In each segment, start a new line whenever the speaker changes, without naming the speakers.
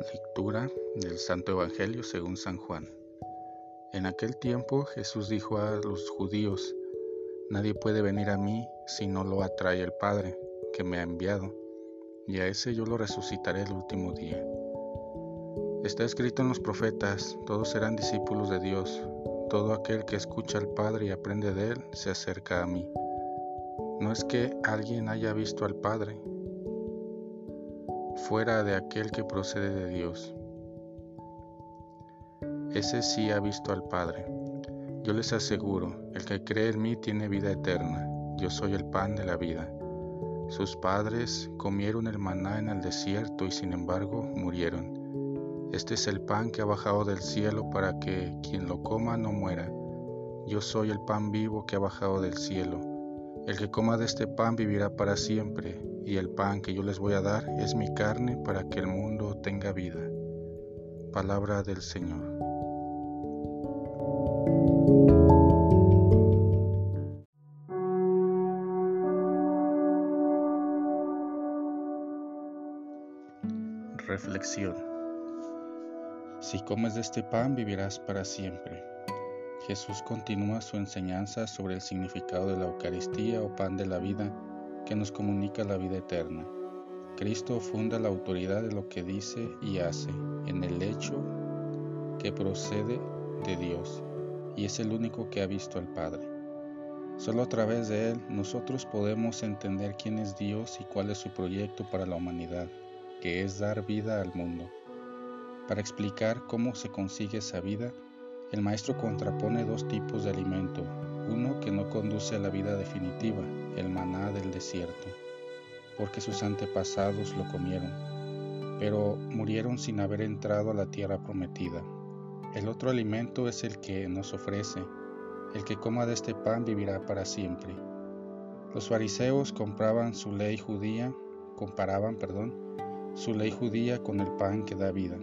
Lectura del Santo Evangelio según San Juan. En aquel tiempo Jesús dijo a los judíos, Nadie puede venir a mí si no lo atrae el Padre, que me ha enviado, y a ese yo lo resucitaré el último día. Está escrito en los profetas, todos serán discípulos de Dios, todo aquel que escucha al Padre y aprende de él se acerca a mí. No es que alguien haya visto al Padre, fuera de aquel que procede de Dios. Ese sí ha visto al Padre. Yo les aseguro, el que cree en mí tiene vida eterna. Yo soy el pan de la vida. Sus padres comieron el maná en el desierto y sin embargo murieron. Este es el pan que ha bajado del cielo para que quien lo coma no muera. Yo soy el pan vivo que ha bajado del cielo. El que coma de este pan vivirá para siempre, y el pan que yo les voy a dar es mi carne para que el mundo tenga vida. Palabra del Señor. Reflexión. Si comes de este pan vivirás para siempre. Jesús continúa su enseñanza sobre el significado de la Eucaristía o pan de la vida que nos comunica la vida eterna. Cristo funda la autoridad de lo que dice y hace en el hecho que procede de Dios y es el único que ha visto al Padre. Solo a través de Él nosotros podemos entender quién es Dios y cuál es su proyecto para la humanidad, que es dar vida al mundo. Para explicar cómo se consigue esa vida, el maestro contrapone dos tipos de alimento, uno que no conduce a la vida definitiva, el maná del desierto, porque sus antepasados lo comieron, pero murieron sin haber entrado a la tierra prometida. El otro alimento es el que nos ofrece, el que coma de este pan vivirá para siempre. Los fariseos compraban su ley judía, comparaban, perdón, su ley judía con el pan que da vida,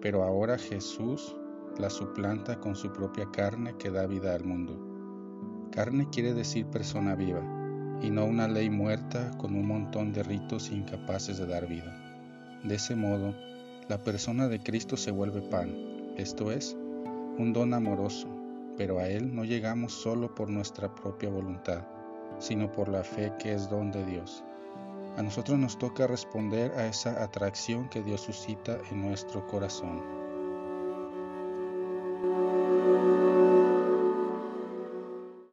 pero ahora Jesús la suplanta con su propia carne que da vida al mundo. Carne quiere decir persona viva, y no una ley muerta con un montón de ritos incapaces de dar vida. De ese modo, la persona de Cristo se vuelve pan, esto es, un don amoroso, pero a Él no llegamos solo por nuestra propia voluntad, sino por la fe que es don de Dios. A nosotros nos toca responder a esa atracción que Dios suscita en nuestro corazón.